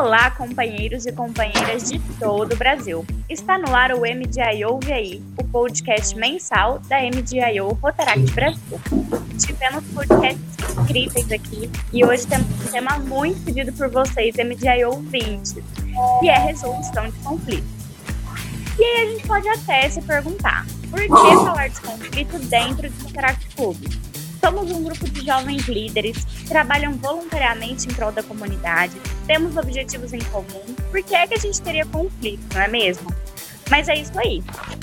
Olá, companheiros e companheiras de todo o Brasil. Está no ar o MDIO VI, o podcast mensal da MDIO Rotaract Brasil. Tivemos podcasts incríveis aqui e hoje temos um tema muito pedido por vocês, MDIO 20, que é resolução de conflitos. E aí a gente pode até se perguntar, por que falar de conflito dentro do Rotaract Club? Somos um grupo de jovens líderes que trabalham voluntariamente em prol da comunidade, temos objetivos em comum, por que é que a gente teria conflito, não é mesmo? Mas é isso aí.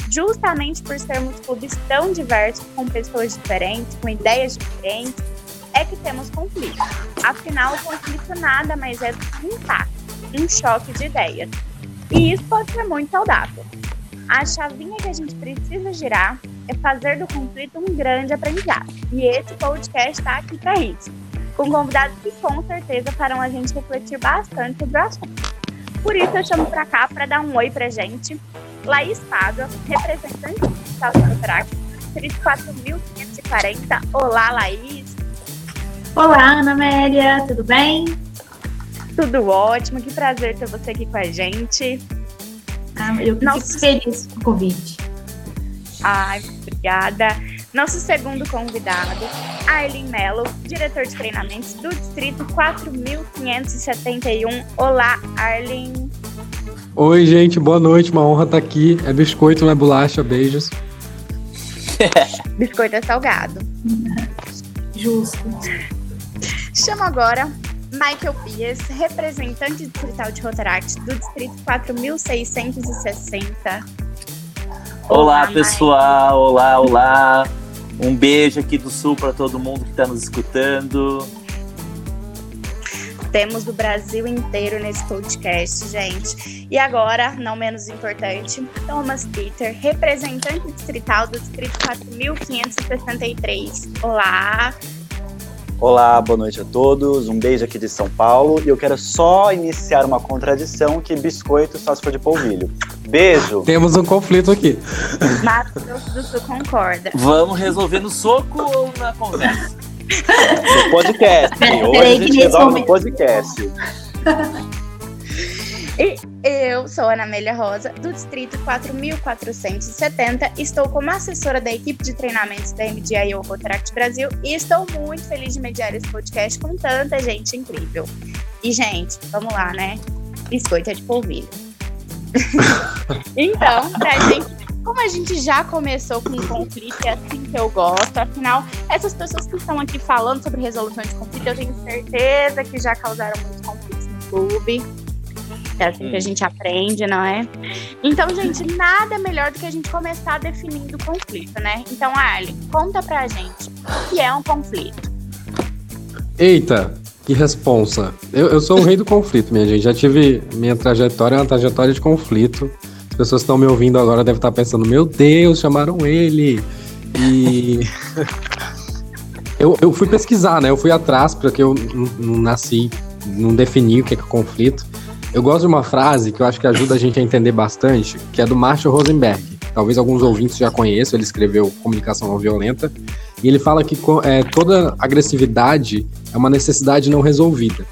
Justamente por sermos clubes tão diversos, com pessoas diferentes, com ideias diferentes, é que temos conflito. Afinal, o conflito nada mais é do que um impacto, um choque de ideias. E isso pode ser muito saudável. A chavinha que a gente precisa girar é fazer do conflito um grande aprendizado. E esse podcast está aqui para isso, com convidados que com certeza farão a gente refletir bastante sobre o assunto. Por isso eu chamo para cá para dar um oi para gente, Laís Pádua, representante do Estação Track, 34540. Olá, Laís. Olá, Ana Amélia, tudo bem? Tudo ótimo, que prazer ter você aqui com a gente. Ah, eu fico Nosso... feliz com o convite. Ai, obrigada. Nosso segundo convidado, Arlen Mello, diretor de treinamentos do Distrito 4571. Olá, Arlen. Oi, gente, boa noite, uma honra estar aqui. É biscoito, não é bolacha, beijos. biscoito é salgado. Justo. Chamo agora Michael Pias, representante distrital de Rotaract do Distrito 4660. Olá, pessoal, olá, olá. Um beijo aqui do Sul para todo mundo que está nos escutando. Temos o Brasil inteiro nesse podcast, gente. E agora, não menos importante, Thomas Peter, representante distrital do Distrito 4563. Olá. Olá, boa noite a todos. Um beijo aqui de São Paulo. E eu quero só iniciar uma contradição que biscoito só se for de polvilho. Beijo. Temos um conflito aqui. Mato do Sul concorda. Vamos resolver no soco ou na conversa? No podcast. Hoje a gente resolve no podcast. E eu sou Ana Amélia Rosa, do Distrito 4470. Estou como assessora da equipe de treinamentos da MDIO Rotaract Brasil e estou muito feliz de mediar esse podcast com tanta gente incrível. E, gente, vamos lá, né? Biscoito é de polvilho. então, pra gente como a gente já começou com conflito, é assim que eu gosto. Afinal, essas pessoas que estão aqui falando sobre resolução de conflito, eu tenho certeza que já causaram muitos conflitos no clube. É assim hum. que a hum. gente aprende, não é? Então, gente, nada melhor do que a gente começar definindo o conflito, né? Então, Arlen, conta pra gente o que é um conflito. Eita, que responsa. Eu, eu sou o rei do conflito, minha gente. Já tive minha trajetória, é uma trajetória de conflito. As pessoas que estão me ouvindo agora devem estar pensando, meu Deus, chamaram ele. E. eu, eu fui pesquisar, né? Eu fui atrás, porque eu não nasci, não defini o que é, que é conflito. Eu gosto de uma frase que eu acho que ajuda a gente a entender bastante, que é do Marshall Rosenberg. Talvez alguns ouvintes já conheçam, ele escreveu Comunicação Não Violenta. E ele fala que é, toda agressividade é uma necessidade não resolvida.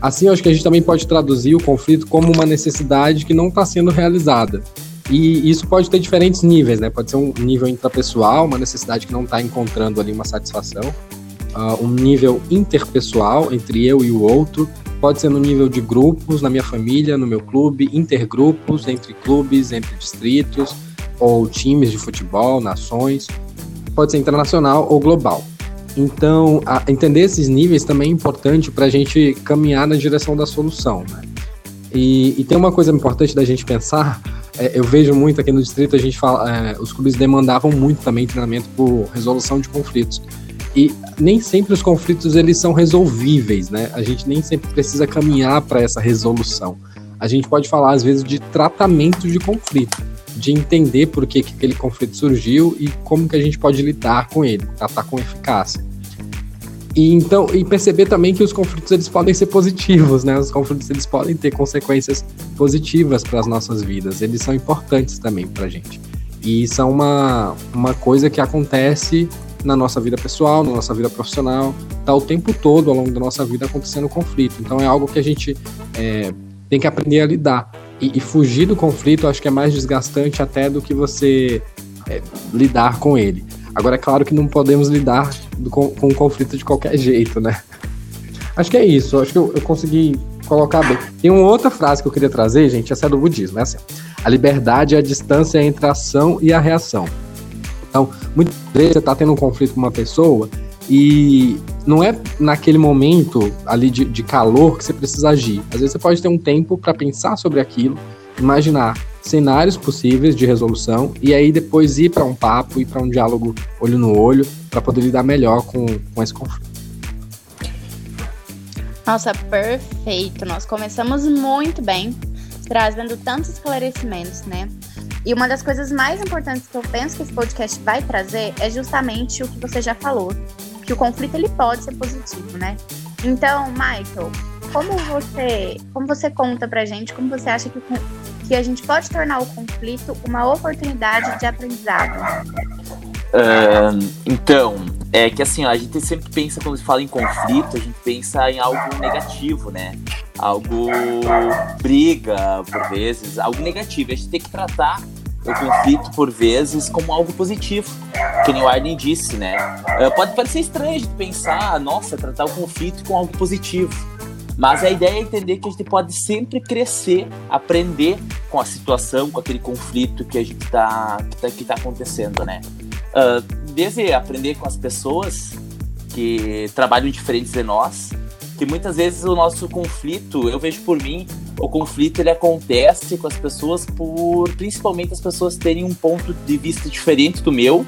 Assim, eu acho que a gente também pode traduzir o conflito como uma necessidade que não está sendo realizada. E isso pode ter diferentes níveis, né? Pode ser um nível intrapessoal, uma necessidade que não está encontrando ali uma satisfação. Uh, um nível interpessoal, entre eu e o outro. Pode ser no nível de grupos, na minha família, no meu clube, intergrupos, entre clubes, entre distritos, ou times de futebol, nações pode ser internacional ou global. Então, a, entender esses níveis também é importante para a gente caminhar na direção da solução. Né? E, e, tem uma coisa importante da gente pensar. É, eu vejo muito aqui no distrito a gente fala, é, os clubes demandavam muito também treinamento por resolução de conflitos. E nem sempre os conflitos eles são resolvíveis, né? A gente nem sempre precisa caminhar para essa resolução. A gente pode falar às vezes de tratamento de conflito de entender por que, que aquele conflito surgiu e como que a gente pode lidar com ele, tratar com eficácia. E então e perceber também que os conflitos eles podem ser positivos, né? Os conflitos eles podem ter consequências positivas para as nossas vidas. Eles são importantes também para gente. E são uma, uma coisa que acontece na nossa vida pessoal, na nossa vida profissional, tá o tempo todo ao longo da nossa vida acontecendo conflito. Então é algo que a gente é, tem que aprender a lidar. E, e fugir do conflito acho que é mais desgastante até do que você é, lidar com ele. Agora, é claro que não podemos lidar do, com, com o conflito de qualquer jeito, né? Acho que é isso. Acho que eu, eu, consegui colocar bem. Tem uma outra frase que eu queria trazer, gente. Essa é do budismo. É assim: a liberdade é a distância entre a ação e a reação. Então, muitas vezes você está tendo um conflito com uma pessoa e não é naquele momento ali de, de calor que você precisa agir. Às vezes você pode ter um tempo para pensar sobre aquilo, imaginar cenários possíveis de resolução e aí depois ir para um papo, ir para um diálogo olho no olho para poder lidar melhor com, com esse conflito. Nossa, perfeito. Nós começamos muito bem, trazendo tantos esclarecimentos, né? E uma das coisas mais importantes que eu penso que esse podcast vai trazer é justamente o que você já falou, que o conflito ele pode ser positivo, né? Então, Michael, como você, como você conta pra gente, como você acha que, que a gente pode tornar o conflito uma oportunidade de aprendizado? Uh, então, é que assim, a gente sempre pensa, quando fala em conflito, a gente pensa em algo negativo, né? Algo briga, por vezes, algo negativo. A gente tem que tratar o conflito, por vezes, como algo positivo. Que nem o Arden disse, né? Uh, pode parecer estranho de pensar, nossa, tratar o conflito com algo positivo. Mas a ideia é entender que a gente pode sempre crescer, aprender com a situação, com aquele conflito que a gente está que tá, que tá acontecendo, né? Uh, desde aprender com as pessoas que trabalham diferentes de nós, que muitas vezes o nosso conflito, eu vejo por mim, o conflito ele acontece com as pessoas por principalmente as pessoas terem um ponto de vista diferente do meu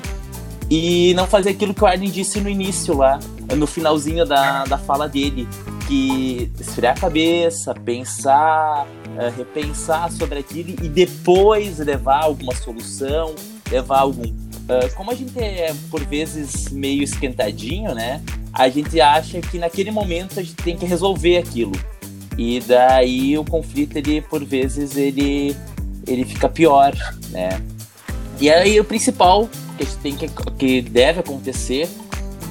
e não fazer aquilo que o Arlen disse no início lá, no finalzinho da, da fala dele, que esfriar a cabeça, pensar, uh, repensar sobre aquilo e depois levar alguma solução, levar algum. Uh, como a gente é por vezes meio esquentadinho, né? A gente acha que naquele momento a gente tem que resolver aquilo. E daí o conflito, ele, por vezes, ele, ele fica pior, né? E aí o principal que tem que, que deve acontecer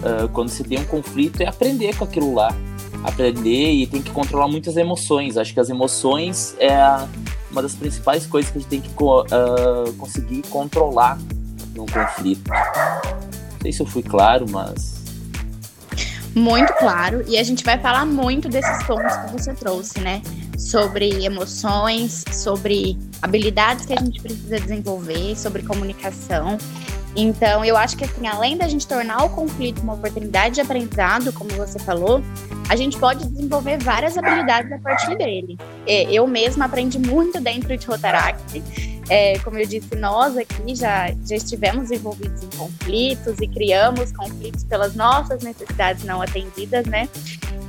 uh, quando se tem um conflito é aprender com aquilo lá. Aprender e tem que controlar muitas emoções. Acho que as emoções é uma das principais coisas que a gente tem que uh, conseguir controlar num conflito. Não sei se eu fui claro, mas muito claro e a gente vai falar muito desses pontos que você trouxe, né? Sobre emoções, sobre habilidades que a gente precisa desenvolver, sobre comunicação. Então, eu acho que assim, além da gente tornar o conflito uma oportunidade de aprendizado, como você falou, a gente pode desenvolver várias habilidades a partir dele. É, eu mesma aprendi muito dentro de Rotaract. É, como eu disse, nós aqui já, já estivemos envolvidos em conflitos e criamos conflitos pelas nossas necessidades não atendidas, né?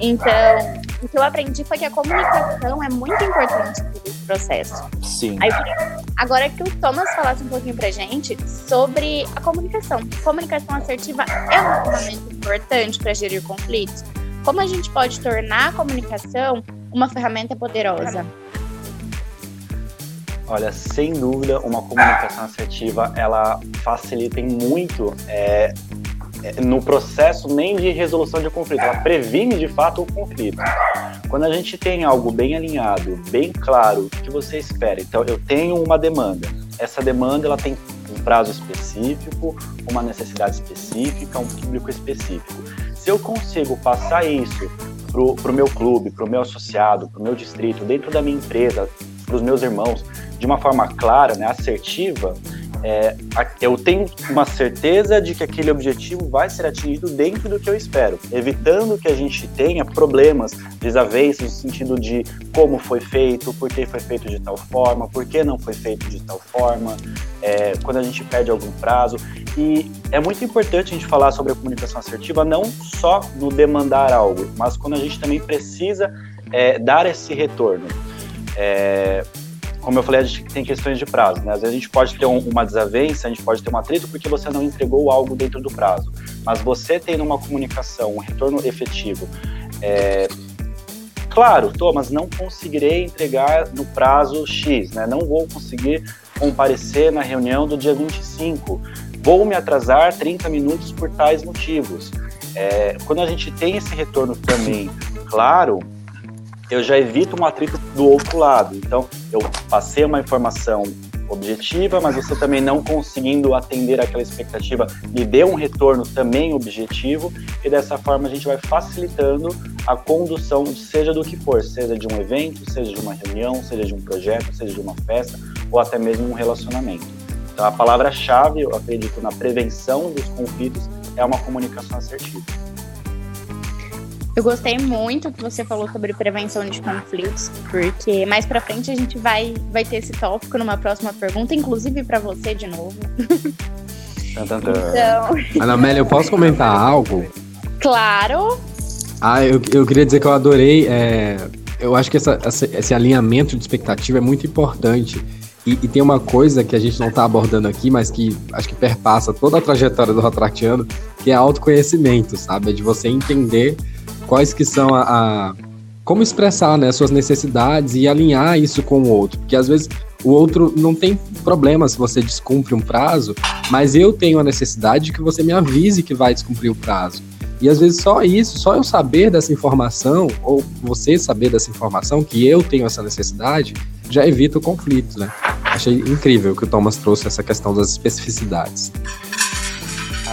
Então, o que eu aprendi foi que a comunicação é muito importante nesse processo. Sim. Aí, agora que o Thomas falasse um pouquinho pra gente sobre a comunicação. Comunicação assertiva é uma ferramenta importante para gerir conflitos. Como a gente pode tornar a comunicação uma ferramenta poderosa? Olha, sem dúvida, uma comunicação assertiva ela facilita muito é, é, no processo nem de resolução de conflito, ela previne de fato o conflito. Quando a gente tem algo bem alinhado, bem claro, o que você espera. Então, eu tenho uma demanda. Essa demanda ela tem um prazo específico, uma necessidade específica, um público específico. Se eu consigo passar isso para o meu clube, para o meu associado, para o meu distrito, dentro da minha empresa, para os meus irmãos, de uma forma clara, né, assertiva, é, eu tenho uma certeza de que aquele objetivo vai ser atingido dentro do que eu espero, evitando que a gente tenha problemas, desavenças no sentido de como foi feito, por que foi feito de tal forma, por que não foi feito de tal forma, é, quando a gente perde algum prazo. E é muito importante a gente falar sobre a comunicação assertiva não só no demandar algo, mas quando a gente também precisa é, dar esse retorno. É, como eu falei, a gente tem questões de prazo, né? Às vezes a gente pode ter um, uma desavença, a gente pode ter um atrito porque você não entregou algo dentro do prazo. Mas você tendo uma comunicação, um retorno efetivo, é, claro, Thomas, não conseguirei entregar no prazo X, né? Não vou conseguir comparecer na reunião do dia 25. Vou me atrasar 30 minutos por tais motivos. É, quando a gente tem esse retorno também claro, eu já evito um atrito do outro lado. Então, eu passei uma informação objetiva, mas você também não conseguindo atender aquela expectativa, me deu um retorno também objetivo, e dessa forma a gente vai facilitando a condução, seja do que for, seja de um evento, seja de uma reunião, seja de um projeto, seja de uma festa, ou até mesmo um relacionamento. Então, a palavra-chave, eu acredito, na prevenção dos conflitos é uma comunicação assertiva. Eu gostei muito que você falou sobre prevenção de conflitos, porque mais para frente a gente vai, vai ter esse tópico numa próxima pergunta, inclusive para você de novo. Então... Anamélia, eu posso comentar algo? Claro. Ah, eu, eu queria dizer que eu adorei. É, eu acho que essa, essa, esse alinhamento de expectativa é muito importante. E, e, tem uma coisa que a gente não está abordando aqui, mas que acho que perpassa toda a trajetória do Rotractiano, que é autoconhecimento, sabe? É de você entender quais que são a, a como expressar né, suas necessidades e alinhar isso com o outro. Porque às vezes o outro não tem problema se você descumpre um prazo, mas eu tenho a necessidade de que você me avise que vai descumprir o prazo. E às vezes só isso, só eu saber dessa informação, ou você saber dessa informação, que eu tenho essa necessidade, já evita o conflito, né? Achei incrível que o Thomas trouxe essa questão das especificidades.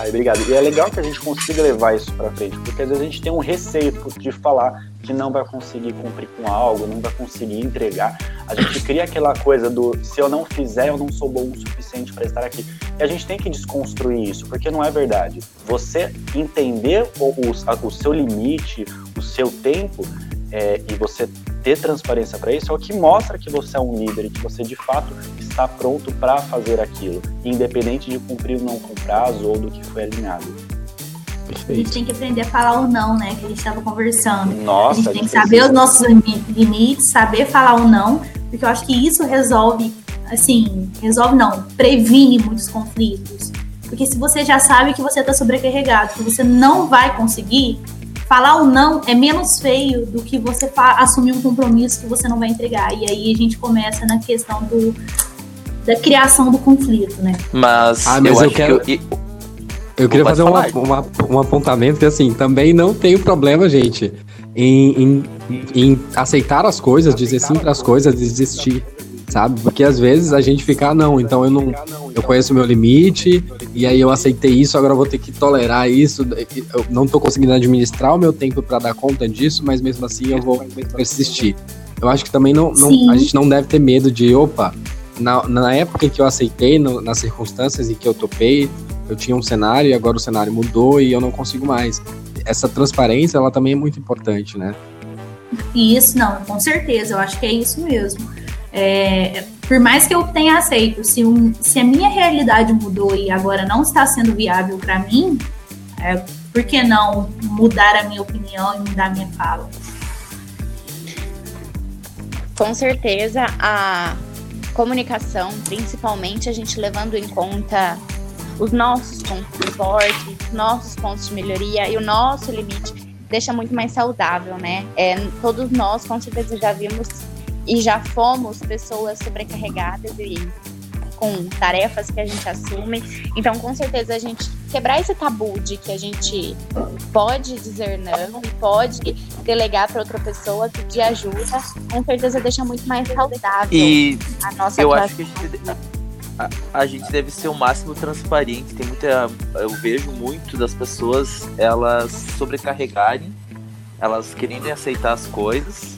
Ah, obrigado. E é legal que a gente consiga levar isso para frente, porque às vezes a gente tem um receio de falar que não vai conseguir cumprir com algo, não vai conseguir entregar. A gente cria aquela coisa do se eu não fizer, eu não sou bom o suficiente para estar aqui. E a gente tem que desconstruir isso, porque não é verdade. Você entender o, o, o seu limite, o seu tempo, é, e você ter transparência para isso é o que mostra que você é um líder e que você de fato está pronto para fazer aquilo, independente de cumprir ou não com prazo ou do que foi alinhado. Perfeito. A gente tem que aprender a falar o não, né? Que a gente estava conversando. Nossa, a gente tem que saber os nossos limites, saber falar o não, porque eu acho que isso resolve, assim, resolve não, previne muitos conflitos. Porque se você já sabe que você está sobrecarregado, que você não vai conseguir, falar o não é menos feio do que você assumir um compromisso que você não vai entregar. E aí a gente começa na questão do, da criação do conflito, né? Mas, ah, mas eu, eu quero. Que eu... eu queria fazer uma, uma, um apontamento que, assim, também não tenho problema, gente, em, em, em aceitar as coisas, dizer sim para as coisas, desistir sabe? Porque às vezes a gente fica, ah, não, então eu não, eu conheço o meu limite e aí eu aceitei isso, agora eu vou ter que tolerar isso. Eu não tô conseguindo administrar o meu tempo para dar conta disso, mas mesmo assim eu vou persistir. Eu acho que também não, não a gente não deve ter medo de, opa, na, na época em que eu aceitei, no, nas circunstâncias em que eu topei, eu tinha um cenário e agora o cenário mudou e eu não consigo mais. Essa transparência, ela também é muito importante, né? Isso, não, com certeza, eu acho que é isso mesmo. É, por mais que eu tenha aceito, se, um, se a minha realidade mudou e agora não está sendo viável para mim, é, por que não mudar a minha opinião e mudar a minha fala? Com certeza, a comunicação, principalmente a gente levando em conta os nossos pontos fortes, nossos pontos de melhoria e o nosso limite, deixa muito mais saudável, né? É, todos nós, com certeza, já vimos e já fomos pessoas sobrecarregadas e com tarefas que a gente assume. Então, com certeza, a gente quebrar esse tabu de que a gente pode dizer não e pode delegar para outra pessoa, pedir ajuda, com certeza deixa muito mais saudável e a nossa eu acho que a gente, a, a gente deve ser o máximo transparente. Tem muita, eu vejo muito das pessoas elas sobrecarregarem, elas querendo aceitar as coisas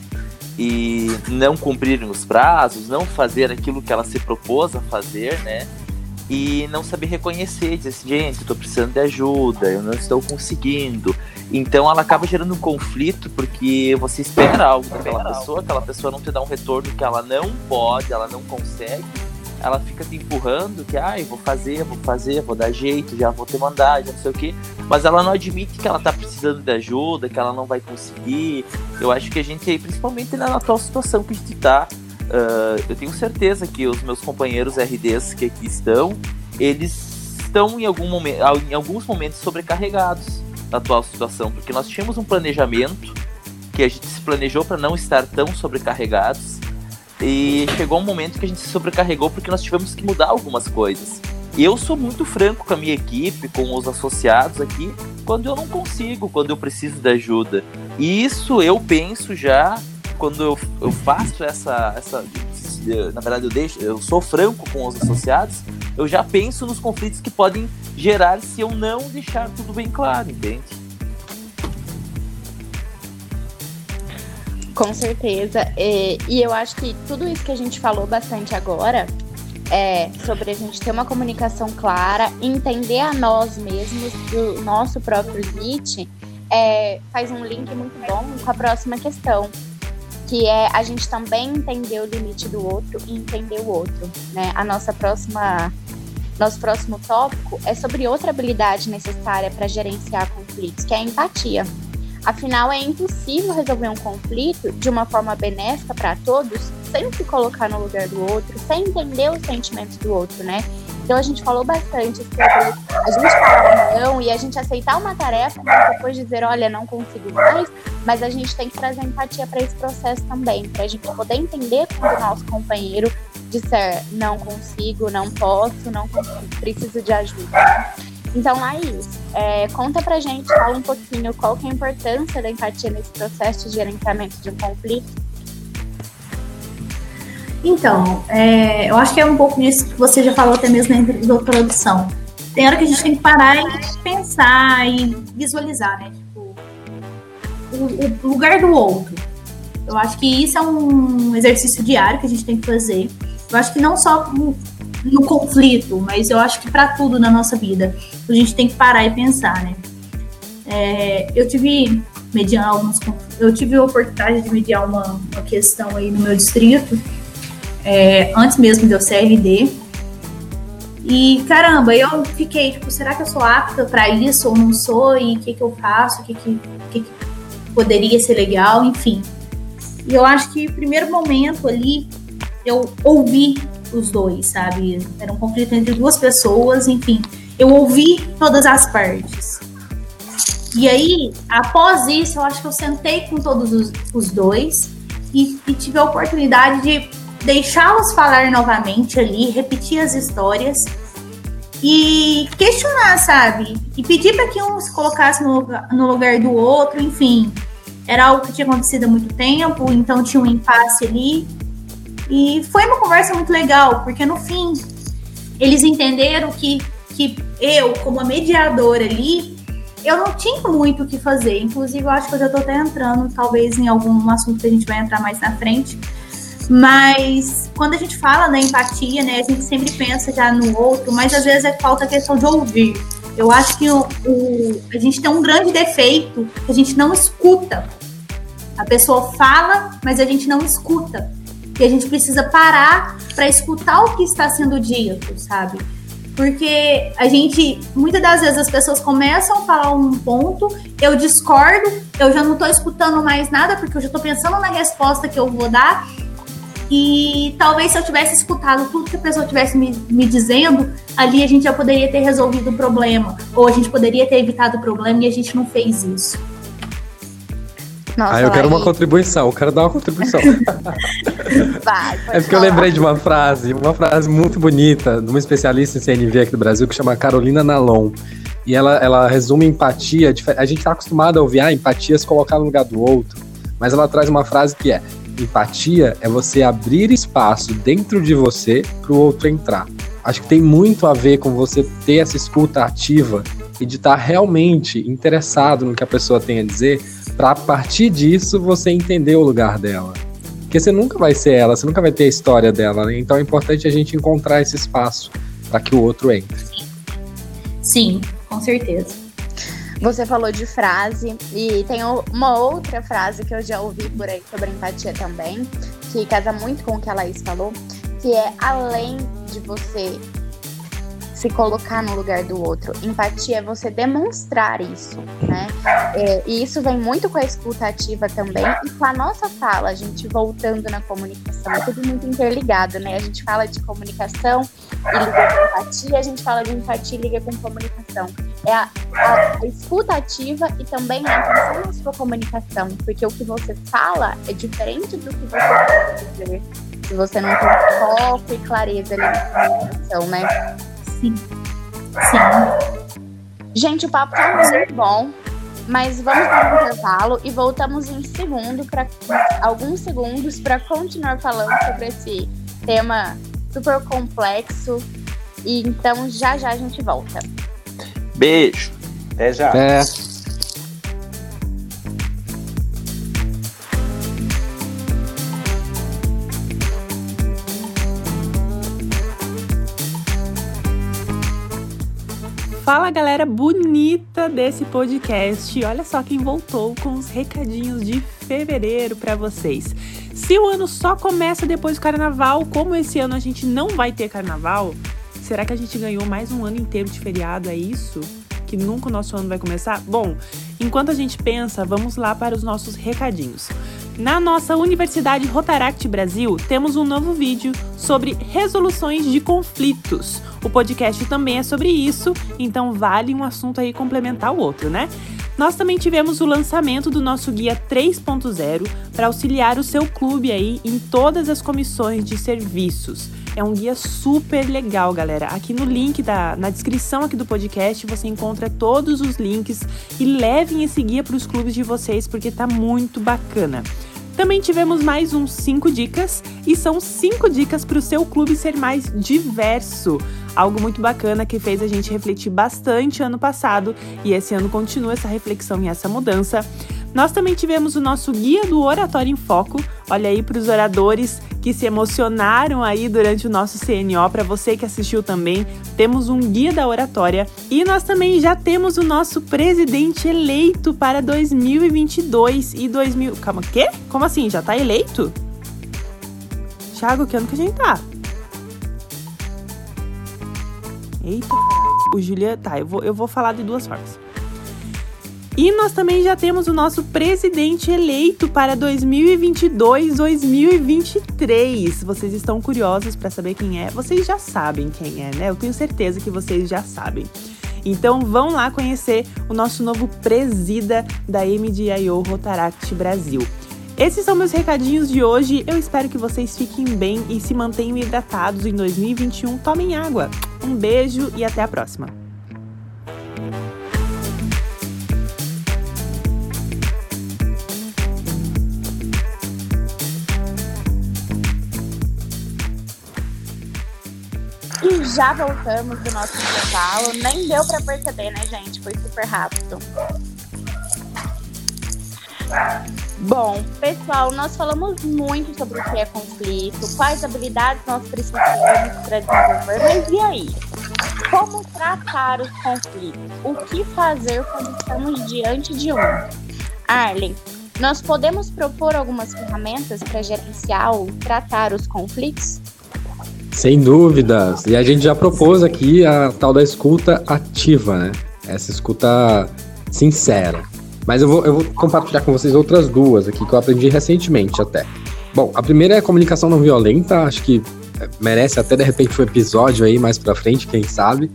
e não cumprirem os prazos, não fazer aquilo que ela se propôs a fazer, né? E não saber reconhecer, dizer assim, gente, eu tô precisando de ajuda, eu não estou conseguindo. Então ela acaba gerando um conflito porque você espera algo daquela pessoa, aquela pessoa não te dá um retorno que ela não pode, ela não consegue ela fica te empurrando que, ai, vou fazer, vou fazer, vou dar jeito, já vou te mandar, já não sei o quê. Mas ela não admite que ela tá precisando de ajuda, que ela não vai conseguir. Eu acho que a gente, principalmente na atual situação que a gente tá, uh, eu tenho certeza que os meus companheiros RDs que aqui estão, eles estão em, algum momento, em alguns momentos sobrecarregados na atual situação, porque nós tínhamos um planejamento que a gente se planejou para não estar tão sobrecarregados e chegou um momento que a gente se sobrecarregou porque nós tivemos que mudar algumas coisas. E eu sou muito franco com a minha equipe, com os associados aqui, quando eu não consigo, quando eu preciso de ajuda. E isso eu penso já quando eu, eu faço essa, essa. Na verdade, eu deixo, eu sou franco com os associados, eu já penso nos conflitos que podem gerar se eu não deixar tudo bem claro, entende? Com certeza. E, e eu acho que tudo isso que a gente falou bastante agora é sobre a gente ter uma comunicação clara, entender a nós mesmos do nosso próprio limite, é, faz um link muito bom com a próxima questão, que é a gente também entender o limite do outro e entender o outro, né? A nossa próxima nosso próximo tópico é sobre outra habilidade necessária para gerenciar conflitos, que é a empatia. Afinal, é impossível resolver um conflito de uma forma benéfica para todos sem se colocar no lugar do outro, sem entender os sentimentos do outro, né? Então a gente falou bastante sobre a gente falar não e a gente aceitar uma tarefa, mas depois dizer, olha, não consigo mais, mas a gente tem que trazer empatia para esse processo também, para a gente poder entender quando o nosso companheiro disser não consigo, não posso, não consigo, preciso de ajuda. Então, Laís, é, conta pra gente, fala um pouquinho qual que é a importância da empatia nesse processo de gerenciamento de um conflito então, é, eu acho que é um pouco disso que você já falou até mesmo na introdução. Tem hora que a gente tem que parar e pensar e visualizar, né? Tipo, o, o lugar do outro. Eu acho que isso é um exercício diário que a gente tem que fazer. Eu acho que não só no, conflito, mas eu acho que para tudo na nossa vida. A gente tem que parar e pensar, né? É, eu tive mediar alguns eu tive a oportunidade de mediar uma, uma questão aí no meu distrito é, antes mesmo de eu ser RD. E caramba, eu fiquei tipo, será que eu sou apta para isso ou não sou? E o que, que eu faço? O que, que, que, que poderia ser legal? Enfim. E eu acho que primeiro momento ali eu ouvi os dois, sabe? Era um conflito entre duas pessoas, enfim. Eu ouvi todas as partes. E aí, após isso, eu acho que eu sentei com todos os, os dois e, e tive a oportunidade de deixá-los falar novamente ali, repetir as histórias e questionar, sabe? E pedir para que um se colocasse no no lugar do outro, enfim. Era algo que tinha acontecido há muito tempo, então tinha um impasse ali. E foi uma conversa muito legal, porque no fim eles entenderam que, que eu, como a mediadora ali, eu não tinha muito o que fazer. Inclusive, eu acho que eu já tô até entrando, talvez, em algum assunto que a gente vai entrar mais na frente. Mas quando a gente fala da empatia, né, a gente sempre pensa já no outro, mas às vezes é falta a questão de ouvir. Eu acho que o, o, a gente tem um grande defeito que a gente não escuta. A pessoa fala, mas a gente não escuta. E a gente precisa parar para escutar o que está sendo dito, sabe? Porque a gente, muitas das vezes as pessoas começam a falar um ponto, eu discordo, eu já não estou escutando mais nada, porque eu já estou pensando na resposta que eu vou dar, e talvez se eu tivesse escutado tudo que a pessoa tivesse me, me dizendo, ali a gente já poderia ter resolvido o problema. Ou a gente poderia ter evitado o problema e a gente não fez isso. Nossa, ah, eu quero uma contribuição, eu quero dar uma contribuição. Vai, é porque falar. eu lembrei de uma frase, uma frase muito bonita de uma especialista em CNV aqui do Brasil que chama Carolina Nalon. E ela, ela resume empatia. A gente está acostumado a ouvir ah, empatia se colocar no lugar do outro. Mas ela traz uma frase que é: Empatia é você abrir espaço dentro de você para o outro entrar. Acho que tem muito a ver com você ter essa escuta ativa e de estar tá realmente interessado no que a pessoa tem a dizer, para a partir disso você entender o lugar dela. Porque você nunca vai ser ela, você nunca vai ter a história dela, né? Então é importante a gente encontrar esse espaço para que o outro entre. Sim, com certeza. Você falou de frase e tem uma outra frase que eu já ouvi por aí sobre empatia também, que casa muito com o que a Laís falou, que é além de você se colocar no lugar do outro. Empatia é você demonstrar isso, né? É, e isso vem muito com a escuta ativa também e com a nossa fala, a gente voltando na comunicação, é tudo muito interligado, né? A gente fala de comunicação e liga com empatia, a gente fala de empatia e liga com comunicação. É a, a, a escuta ativa e também a atenção na sua comunicação, porque o que você fala é diferente do que você pode dizer se você não tem foco e clareza ali na comunicação, né? Sim. Sim. Gente, o papo tá muito bom. Mas vamos dar um intervalo e voltamos em segundo para alguns segundos para continuar falando sobre esse tema super complexo. E então já já a gente volta. Beijo. Até já. É. Fala galera bonita desse podcast. Olha só quem voltou com os recadinhos de fevereiro para vocês. Se o ano só começa depois do carnaval, como esse ano a gente não vai ter carnaval, será que a gente ganhou mais um ano inteiro de feriado? É isso? Que nunca o nosso ano vai começar? Bom, enquanto a gente pensa, vamos lá para os nossos recadinhos. Na nossa Universidade Rotaract Brasil, temos um novo vídeo sobre resoluções de conflitos. O podcast também é sobre isso, então vale um assunto aí complementar o outro, né? Nós também tivemos o lançamento do nosso guia 3.0 para auxiliar o seu clube aí em todas as comissões de serviços. É um guia super legal, galera. Aqui no link da na descrição aqui do podcast você encontra todos os links e levem esse guia para os clubes de vocês porque tá muito bacana. Também tivemos mais uns 5 dicas e são 5 dicas para o seu clube ser mais diverso. Algo muito bacana que fez a gente refletir bastante ano passado e esse ano continua essa reflexão e essa mudança. Nós também tivemos o nosso guia do Oratório em Foco. Olha aí para os oradores que se emocionaram aí durante o nosso CNO. Para você que assistiu também, temos um guia da oratória e nós também já temos o nosso presidente eleito para 2022 e 2000. Calma, quê? Como assim? Já tá eleito? Thiago, que ano que a gente tá? Eita. O Julia. Tá, eu vou, eu vou falar de duas formas. E nós também já temos o nosso presidente eleito para 2022-2023. Vocês estão curiosos para saber quem é? Vocês já sabem quem é, né? Eu tenho certeza que vocês já sabem. Então vão lá conhecer o nosso novo presida da MDIO Rotaract Brasil. Esses são meus recadinhos de hoje. Eu espero que vocês fiquem bem e se mantenham hidratados em 2021. Tomem água. Um beijo e até a próxima. E já voltamos do nosso intervalo. Nem deu para perceber, né, gente? Foi super rápido. Bom, pessoal, nós falamos muito sobre o que é conflito, quais habilidades nós precisamos para desenvolver, mas e aí? Como tratar os conflitos? O que fazer quando estamos diante de um? Arlen, nós podemos propor algumas ferramentas para gerenciar ou tratar os conflitos? Sem dúvidas. E a gente já propôs aqui a tal da escuta ativa, né? Essa escuta sincera. Mas eu vou, eu vou compartilhar com vocês outras duas aqui que eu aprendi recentemente até. Bom, a primeira é a comunicação não violenta, acho que merece até de repente um episódio aí mais pra frente, quem sabe.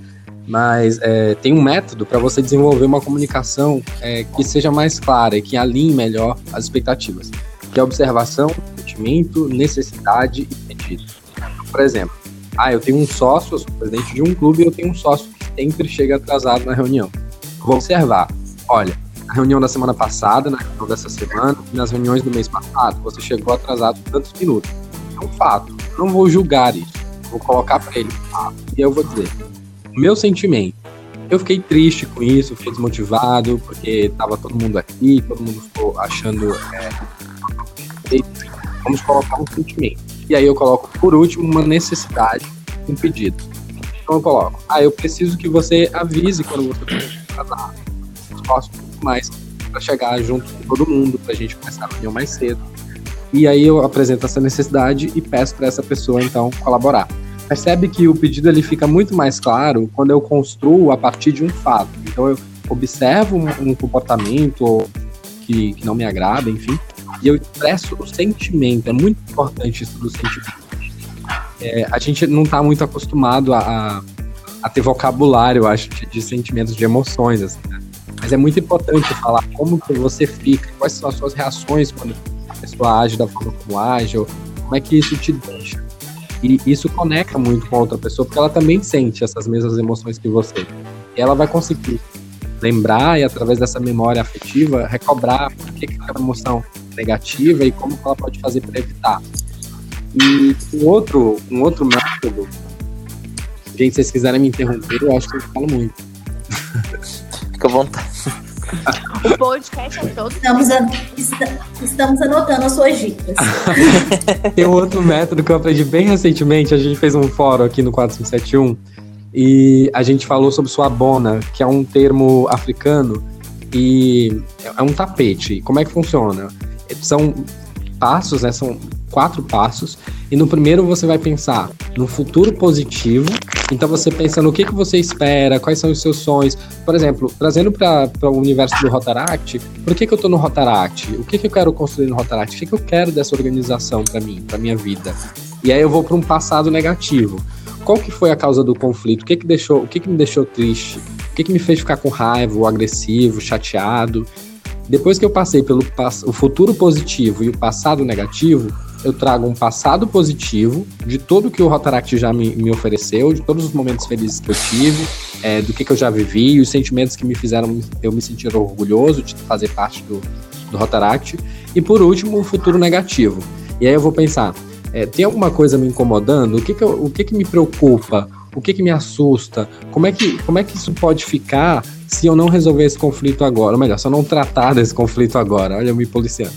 Mas é, tem um método para você desenvolver uma comunicação é, que seja mais clara e que alinhe melhor as expectativas, que é observação, sentimento, necessidade e pedido. Por exemplo, ah, eu tenho um sócio, eu sou presidente de um clube e eu tenho um sócio que sempre chega atrasado na reunião. Vou observar, olha, na reunião da semana passada, na reunião dessa semana e nas reuniões do mês passado, você chegou atrasado tantos minutos. É um fato. Eu não vou julgar isso. Vou colocar para ele um fato. E eu vou dizer, o meu sentimento. Eu fiquei triste com isso, fiquei desmotivado, porque tava todo mundo aqui, todo mundo ficou achando. É, vamos colocar um sentimento. E aí eu coloco, por último, uma necessidade, um pedido. Então eu coloco, ah, eu preciso que você avise quando você um pouco mais para chegar junto com todo mundo, para a gente começar a reunião mais cedo. E aí eu apresento essa necessidade e peço para essa pessoa então colaborar. Percebe que o pedido ele fica muito mais claro quando eu construo a partir de um fato. Então eu observo um, um comportamento que, que não me agrada, enfim, e eu expresso o sentimento. É muito importante isso do sentimento. É, a gente não está muito acostumado a, a, ter vocabulário, eu acho, de, de sentimentos, de emoções, assim, né? Mas é muito importante falar como que você fica, quais são as suas reações quando a pessoa age da forma como age, ou como é que isso te deixa. E isso conecta muito com a outra pessoa, porque ela também sente essas mesmas emoções que você. E ela vai conseguir lembrar e através dessa memória afetiva recobrar por que, que aquela emoção negativa e como ela pode fazer para evitar. E um outro, um outro método, gente, se vocês quiserem me interromper, eu acho que eu falo muito. Fica à vontade. O podcast é todo. Estamos, an- estamos anotando as suas dicas. Tem um outro método que eu aprendi bem recentemente. A gente fez um fórum aqui no 4571 e a gente falou sobre suabona, que é um termo africano e é um tapete. Como é que funciona? São passos, né? São quatro passos. E no primeiro você vai pensar no futuro positivo. Então você pensa no que, que você espera, quais são os seus sonhos. Por exemplo, trazendo para o universo do Rotaract, por que, que eu estou no Rotaract? O que, que eu quero construir no Rotaract? O que, que eu quero dessa organização para mim, para minha vida? E aí eu vou para um passado negativo. Qual que foi a causa do conflito? O que, que, deixou, o que, que me deixou triste? O que, que me fez ficar com raiva, ou agressivo, chateado? Depois que eu passei pelo o futuro positivo e o passado negativo, eu trago um passado positivo de tudo que o Rotaract já me, me ofereceu, de todos os momentos felizes que eu tive, é, do que, que eu já vivi, os sentimentos que me fizeram eu me sentir orgulhoso de fazer parte do, do Rotaract. E por último, o futuro negativo. E aí eu vou pensar, é, tem alguma coisa me incomodando? O que, que, eu- o que, que me preocupa? O que, que me assusta? Como é que, como é que isso pode ficar se eu não resolver esse conflito agora? Ou melhor, se eu não tratar desse conflito agora? Olha, eu me policiando.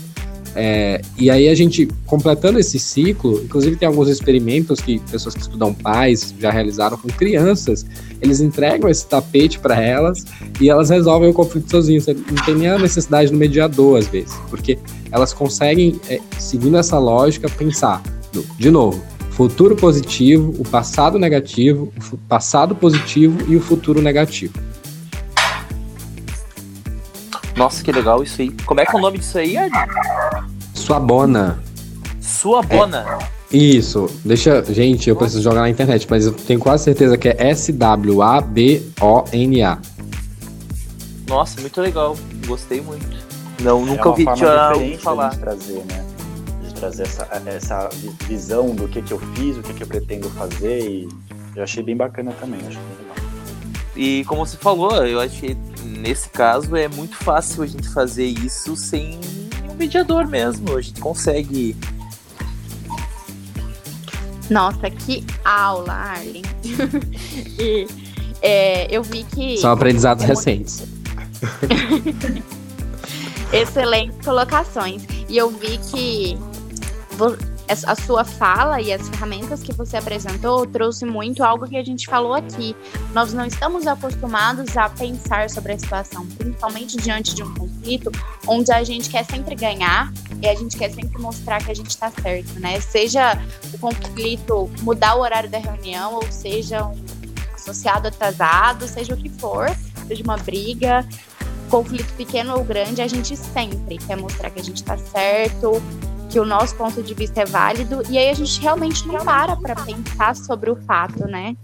É, e aí a gente, completando esse ciclo, inclusive tem alguns experimentos que pessoas que estudam pais já realizaram com crianças, eles entregam esse tapete para elas e elas resolvem o conflito sozinhas. Não tem nem a necessidade do mediador, às vezes, porque elas conseguem, é, seguindo essa lógica, pensar, de novo, futuro positivo, o passado negativo, o passado positivo e o futuro negativo. Nossa, que legal isso aí. Como é que é o nome disso aí, Ed? Sua bona. Sua Bona. Isso, deixa. Gente, eu preciso jogar na internet, mas eu tenho quase certeza que é S-W-A-B-O-N-A. Nossa, muito legal. Gostei muito. Não, É nunca uma ouvi, diferente da falar. trazer, né? Trazer essa, essa vi- visão do que, que eu fiz, o que, que eu pretendo fazer e eu achei bem bacana também, acho bem legal. E como você falou, eu achei nesse caso é muito fácil a gente fazer isso sem um mediador mesmo. A gente consegue. Nossa, que aula, Arlen. e é, eu vi que. São aprendizados É muito- recentes. Excelentes colocações. E eu vi que a sua fala e as ferramentas que você apresentou trouxe muito algo que a gente falou aqui. Nós não estamos acostumados a pensar sobre a situação, principalmente diante de um conflito onde a gente quer sempre ganhar e a gente quer sempre mostrar que a gente está certo, né? Seja o conflito mudar o horário da reunião, ou seja um associado atrasado, seja o que for, seja uma briga, conflito pequeno ou grande, a gente sempre quer mostrar que a gente tá certo, que o nosso ponto de vista é válido, e aí a gente realmente não para pra pensar sobre o fato, né?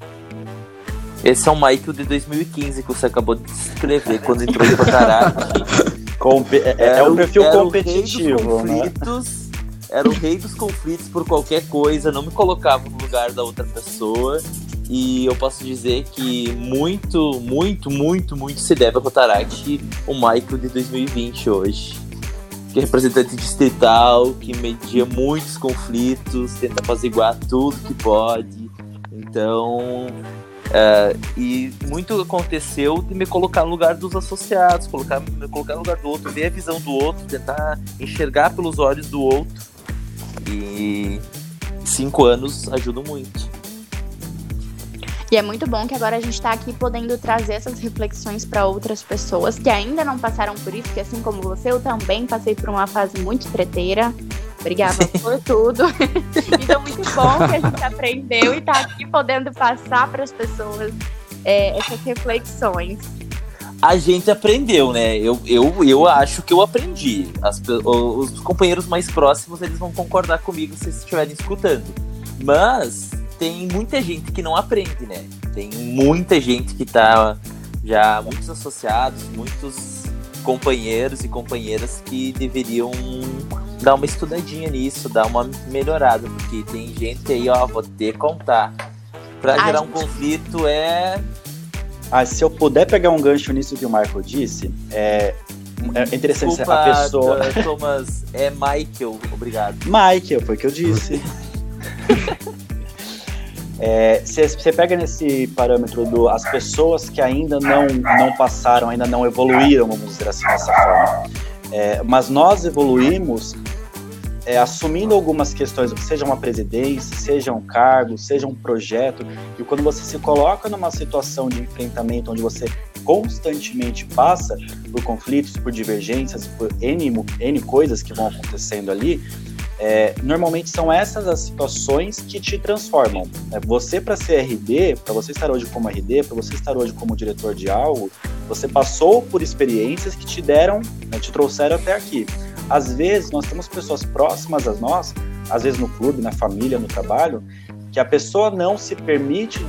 Esse é o Michael de 2015 que você acabou de descrever quando entrou em. Compe- é, é um o- perfil era o rei competitivo, dos né? conflitos, Era o rei dos conflitos por qualquer coisa, não me colocava no lugar da outra pessoa. E eu posso dizer que muito, muito, muito, muito se deve ao Rotaract o Michael de 2020 hoje. Que é representante distrital, que media muitos conflitos, tenta apaziguar tudo que pode. Então, é, e muito aconteceu de me colocar no lugar dos associados, colocar, me colocar no lugar do outro, ver a visão do outro, tentar enxergar pelos olhos do outro. E cinco anos ajudam muito. E é muito bom que agora a gente está aqui podendo trazer essas reflexões para outras pessoas que ainda não passaram por isso, que assim como você, eu também passei por uma fase muito treteira. Brigava por tudo. então, muito bom que a gente aprendeu e está aqui podendo passar para as pessoas é, essas reflexões. A gente aprendeu, né? Eu, eu, eu acho que eu aprendi. As os companheiros mais próximos eles vão concordar comigo se estiverem escutando. Mas tem muita gente que não aprende, né? Tem muita gente que tá já muitos associados, muitos companheiros e companheiras que deveriam dar uma estudadinha nisso, dar uma melhorada, porque tem gente aí, ó, vou ter que contar. Pra A gerar um gente- conflito é Ah, se eu puder pegar um gancho nisso que o Michael disse, é, é interessante Desculpa, a pessoa. Thomas, é Michael, obrigado. Michael, foi o que eu disse. Você é, pega nesse parâmetro do as pessoas que ainda não, não passaram, ainda não evoluíram, vamos dizer assim, dessa forma. É, mas nós evoluímos é, assumindo algumas questões, seja uma presidência, seja um cargo, seja um projeto, e quando você se coloca numa situação de enfrentamento onde você constantemente passa por conflitos, por divergências, por N, N coisas que vão acontecendo ali, é, normalmente são essas as situações que te transformam. É, você, para ser RD, para você estar hoje como RD, para você estar hoje como diretor de algo, você passou por experiências que te deram, né, te trouxeram até aqui. Às vezes, nós temos pessoas próximas a nós, às vezes no clube, na família, no trabalho, que a pessoa não se permite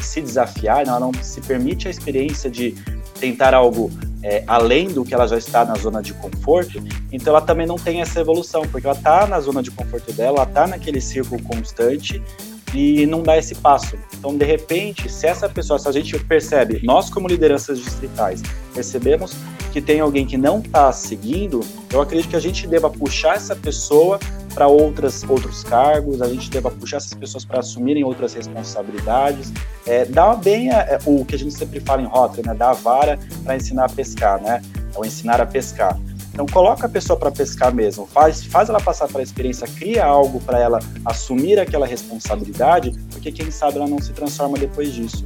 se desafiar, ela não se permite a experiência de tentar algo é, além do que ela já está na zona de conforto, então ela também não tem essa evolução, porque ela está na zona de conforto dela, ela está naquele círculo constante e não dá esse passo. Então, de repente, se essa pessoa, se a gente percebe, nós como lideranças distritais, percebemos que tem alguém que não está seguindo, eu acredito que a gente deva puxar essa pessoa para outras outros cargos, a gente deva puxar essas pessoas para assumirem outras responsabilidades, é, dar bem a, é, o que a gente sempre fala em rota, né, dar a vara para ensinar a pescar, né, ou ensinar a pescar. Então coloca a pessoa para pescar mesmo, faz, faz ela passar pela experiência, cria algo para ela assumir aquela responsabilidade, porque quem sabe ela não se transforma depois disso.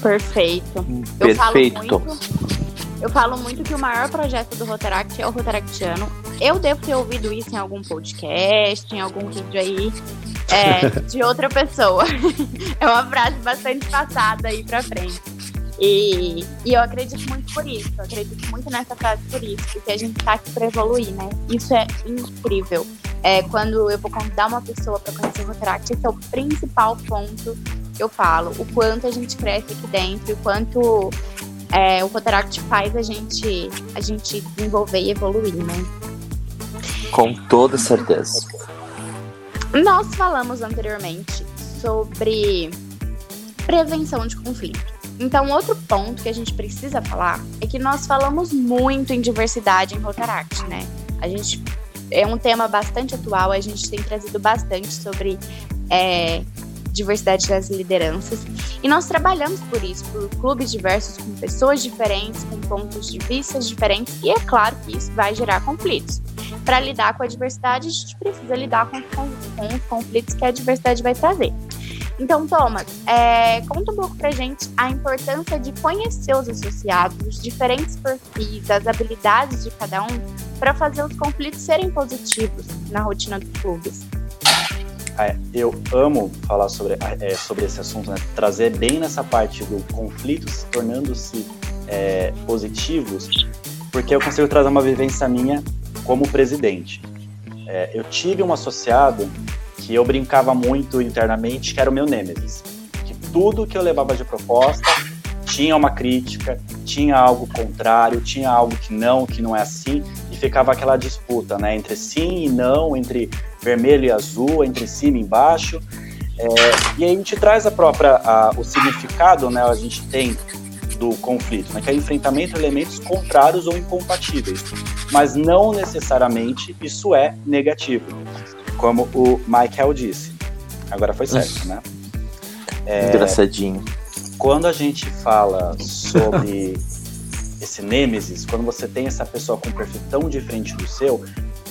Perfeito. Eu Perfeito. Falo muito, eu falo muito que o maior projeto do Rotaract é o Rotaractiano. Eu devo ter ouvido isso em algum podcast, em algum vídeo aí é, de outra pessoa. é uma frase bastante passada aí pra frente. E, e eu acredito muito por isso, eu acredito muito nessa frase por isso, porque a gente tá aqui para evoluir, né? Isso é incrível. É, quando eu vou convidar uma pessoa para conhecer o Rotaract, esse é o principal ponto que eu falo. O quanto a gente cresce aqui dentro, o quanto é, o Rotaract faz a gente, a gente desenvolver e evoluir, né? Com toda certeza. Nós falamos anteriormente sobre prevenção de conflito. Então, outro ponto que a gente precisa falar é que nós falamos muito em diversidade em Rotaract, né? A gente é um tema bastante atual, a gente tem trazido bastante sobre é, diversidade das lideranças. E nós trabalhamos por isso, por clubes diversos, com pessoas diferentes, com pontos de vista diferentes, e é claro que isso vai gerar conflitos. Para lidar com a diversidade, a gente precisa lidar com, com, com os conflitos que a diversidade vai trazer. Então, Thomas, é, conta um pouco pra gente a importância de conhecer os associados, os diferentes perfis, as habilidades de cada um, para fazer os conflitos serem positivos na rotina dos clubes. Eu amo falar sobre, é, sobre esse assunto, né? trazer bem nessa parte do conflito se tornando-se é, positivos, porque eu consigo trazer uma vivência minha como presidente. É, eu tive um associado que eu brincava muito internamente, que era o meu nêmesis. Que tudo que eu levava de proposta tinha uma crítica, tinha algo contrário, tinha algo que não, que não é assim, e ficava aquela disputa, né, entre sim e não, entre vermelho e azul, entre cima e embaixo. É, e aí a gente traz a própria, a, o significado, né, a gente tem do conflito, né, que é enfrentamento de elementos contrários ou incompatíveis, mas não necessariamente isso é negativo, como o Michael disse. Agora foi certo, né? É, Engraçadinho. Quando a gente fala sobre esse nêmesis, quando você tem essa pessoa com um perfil tão diferente do seu,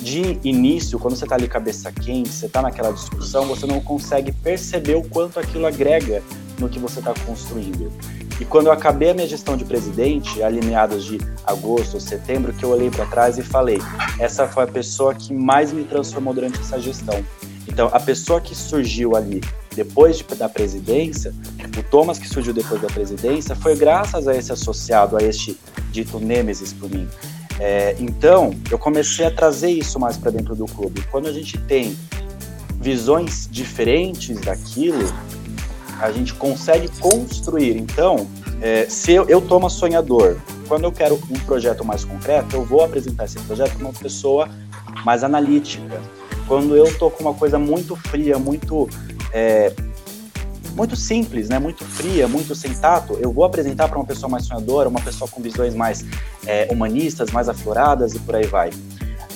de início, quando você está ali cabeça quente, você está naquela discussão, você não consegue perceber o quanto aquilo agrega no que você está construindo. E quando eu acabei a minha gestão de presidente, ali meados de agosto ou setembro, que eu olhei para trás e falei: essa foi a pessoa que mais me transformou durante essa gestão. Então, a pessoa que surgiu ali depois de, da presidência, o Thomas que surgiu depois da presidência, foi graças a esse associado, a este dito Nêmesis por mim. É, então, eu comecei a trazer isso mais para dentro do clube. Quando a gente tem visões diferentes daquilo, a gente consegue construir. Então, é, se eu, eu tomo sonhador, quando eu quero um projeto mais concreto, eu vou apresentar esse projeto para uma pessoa mais analítica. Quando eu tô com uma coisa muito fria, muito é, muito simples, né? Muito fria, muito sem tato. Eu vou apresentar para uma pessoa mais sonhadora, uma pessoa com visões mais é, humanistas, mais afloradas e por aí vai.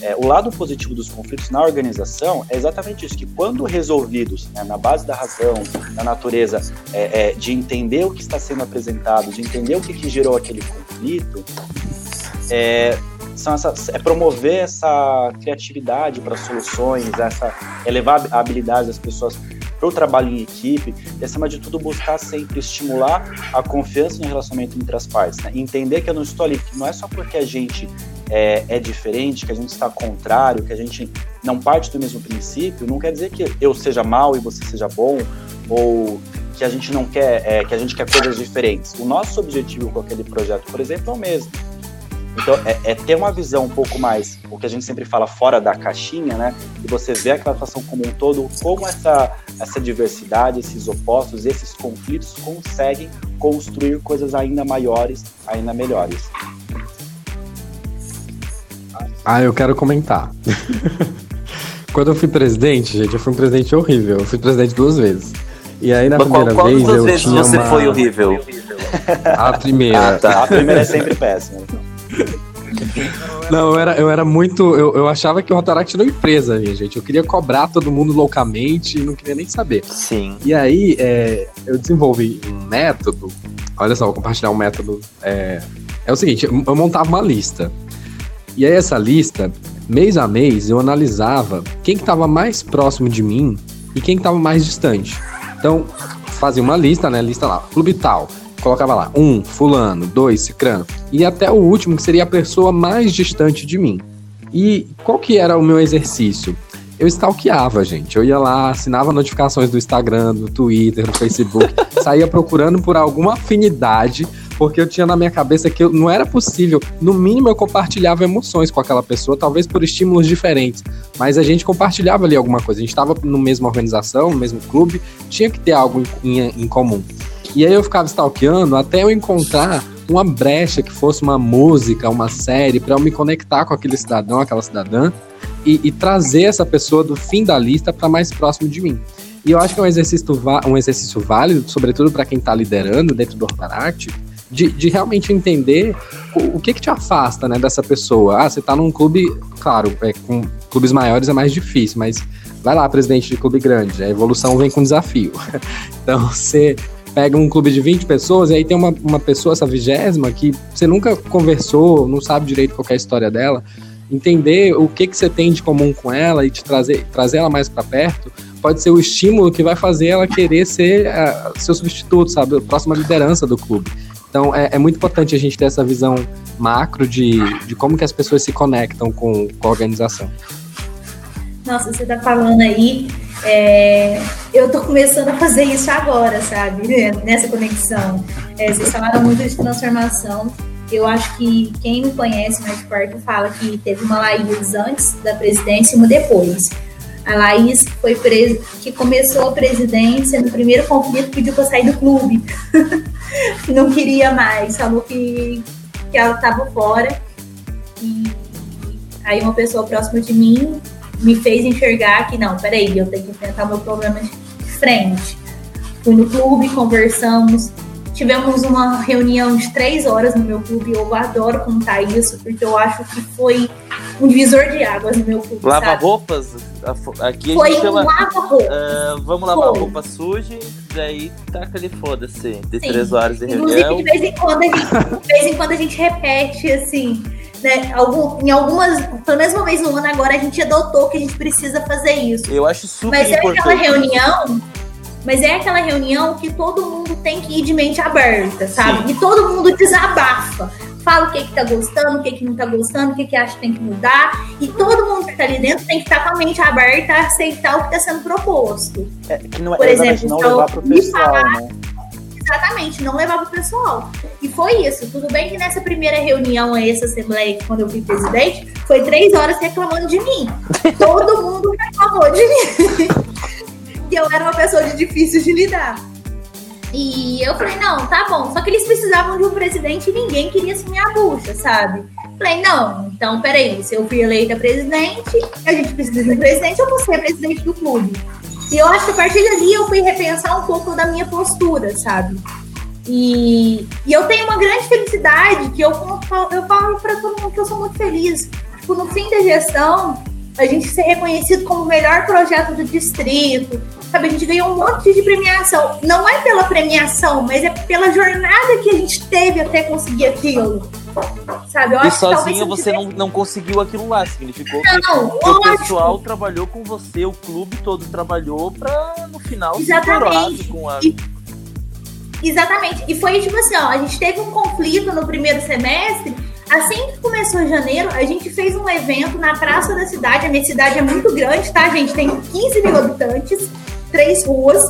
É, o lado positivo dos conflitos na organização é exatamente isso, que quando resolvidos né, na base da razão, da natureza, é, é, de entender o que está sendo apresentado, de entender o que, que gerou aquele conflito, é, são essas, é promover essa criatividade para soluções, essa elevar a habilidade das pessoas o trabalho em equipe e, acima de tudo, buscar sempre estimular a confiança no relacionamento entre as partes. Né? Entender que eu não estou ali, que não é só porque a gente é, é, diferente, que a gente está contrário, que a gente não parte do mesmo princípio, não quer dizer que eu seja mal e você seja bom, ou que a gente não quer, é, que a gente quer coisas diferentes. O nosso objetivo com aquele projeto, por exemplo, é o mesmo então, é, é, ter uma visão um pouco mais, o que a gente sempre fala, fora da caixinha, né? E você vê aquela situação como um todo, como essa, essa diversidade, esses opostos, esses conflitos conseguem construir coisas ainda maiores, ainda melhores. Ah, eu quero comentar. Quando eu fui presidente, gente, eu fui um presidente horrível. Eu fui presidente duas vezes. E aí, na Mas primeira qual, qual vez, eu vezes tinha você uma... foi horrível? A primeira. Ah, tá. A primeira é sempre péssima. Então. Não, eu era, eu era muito. Eu, eu achava que o Rotaract era uma empresa, minha gente. Eu queria cobrar todo mundo loucamente e não queria nem saber. Sim. E aí, é, eu desenvolvi um método. Olha só, vou compartilhar um método. É, é o seguinte: eu montava uma lista. E aí, essa lista, mês a mês, eu analisava quem que estava mais próximo de mim e quem estava mais distante. Então, fazia uma lista, né? Lista lá, clube tal colocava lá, um, fulano, dois, cicrano, e até o último, que seria a pessoa mais distante de mim. E qual que era o meu exercício? Eu stalkeava, gente. Eu ia lá, assinava notificações do Instagram, do Twitter, do Facebook, saía procurando por alguma afinidade, porque eu tinha na minha cabeça que eu, não era possível. No mínimo, eu compartilhava emoções com aquela pessoa, talvez por estímulos diferentes, mas a gente compartilhava ali alguma coisa. A gente estava na mesma organização, no mesmo clube, tinha que ter algo em, em, em comum. E aí eu ficava stalkeando até eu encontrar uma brecha que fosse uma música, uma série, para eu me conectar com aquele cidadão, aquela cidadã, e, e trazer essa pessoa do fim da lista para mais próximo de mim. E eu acho que é um exercício, um exercício válido, sobretudo para quem está liderando dentro do Ortaract, de, de, realmente entender o, o, que que te afasta né, dessa pessoa. Ah, você está num clube, claro, é, com clubes maiores é mais difícil, mas vai lá, presidente de clube grande, a evolução vem com desafio. então, você pega um clube de 20 pessoas e aí tem uma, uma pessoa, essa vigésima, que você nunca conversou, não sabe direito qual é a história dela, entender o que, que você tem de comum com ela e te trazer, trazer ela mais para perto, pode ser o estímulo que vai fazer ela querer ser uh, seu substituto, sabe? A próxima liderança do clube. Então é, é, muito importante a gente ter essa visão macro de, de como que as pessoas se conectam com, com a organização. Nossa, você está falando aí é, eu tô começando a fazer isso agora, sabe? Nessa conexão. É, vocês falaram muito de transformação. Eu acho que quem me conhece mais de perto fala que teve uma Laís antes da presidência e uma depois. A Laís foi presa, que começou a presidência no primeiro conflito, pediu para sair do clube. Não queria mais, falou que, que ela estava fora. E aí uma pessoa próxima de mim me fez enxergar que não, peraí, eu tenho que enfrentar meu problema de frente. Fui no clube, conversamos, tivemos uma reunião de três horas no meu clube. Eu adoro contar isso, porque eu acho que foi um divisor de águas no meu clube. Lava roupas? Aqui foi um chama, lava roupas. Uh, vamos lavar foi. roupa suja, daí taca ali, foda-se. De Sim. três horas de reunião. Inclusive, de vez em quando a gente, de vez em quando a gente repete assim né, algum, em algumas, pelo menos uma vez no ano agora, a gente adotou que a gente precisa fazer isso. Eu acho super Mas importante. é aquela reunião, mas é aquela reunião que todo mundo tem que ir de mente aberta, sabe? Sim. E todo mundo desabafa. Fala o que que tá gostando, o que que não tá gostando, o que que acha que tem que mudar. E todo mundo que tá ali dentro tem que estar tá com a mente aberta a aceitar o que está sendo proposto. É, que não, é Por exemplo, não levar pro pessoal, falar, né? Exatamente, não levava o pessoal. E foi isso. Tudo bem que nessa primeira reunião, essa assembleia, quando eu fui presidente, foi três horas reclamando de mim. Todo mundo reclamou de mim. que eu era uma pessoa de difícil de lidar. E eu falei, não, tá bom. Só que eles precisavam de um presidente e ninguém queria assumir a bucha, sabe? Falei, não, então peraí, se eu fui eleita presidente, a gente precisa de um presidente, eu vou ser presidente do clube. E eu acho que a partir dali eu fui repensar um pouco da minha postura, sabe? E, e eu tenho uma grande felicidade que eu, eu falo para todo mundo que eu sou muito feliz. Tipo, no fim da gestão, a gente ser reconhecido como o melhor projeto do distrito, sabe? A gente ganhou um monte de premiação. Não é pela premiação, mas é pela jornada que a gente teve até conseguir aquilo. Sabe? Eu e sozinha você não, não conseguiu aquilo lá. Significou não, que o pessoal trabalhou com você, o clube todo trabalhou para no final Exatamente. com a. E, exatamente. E foi tipo assim, ó, a gente teve um conflito no primeiro semestre Assim que começou janeiro, a gente fez um evento na praça da cidade. A minha cidade é muito grande, tá, gente? Tem 15 mil habitantes, três ruas.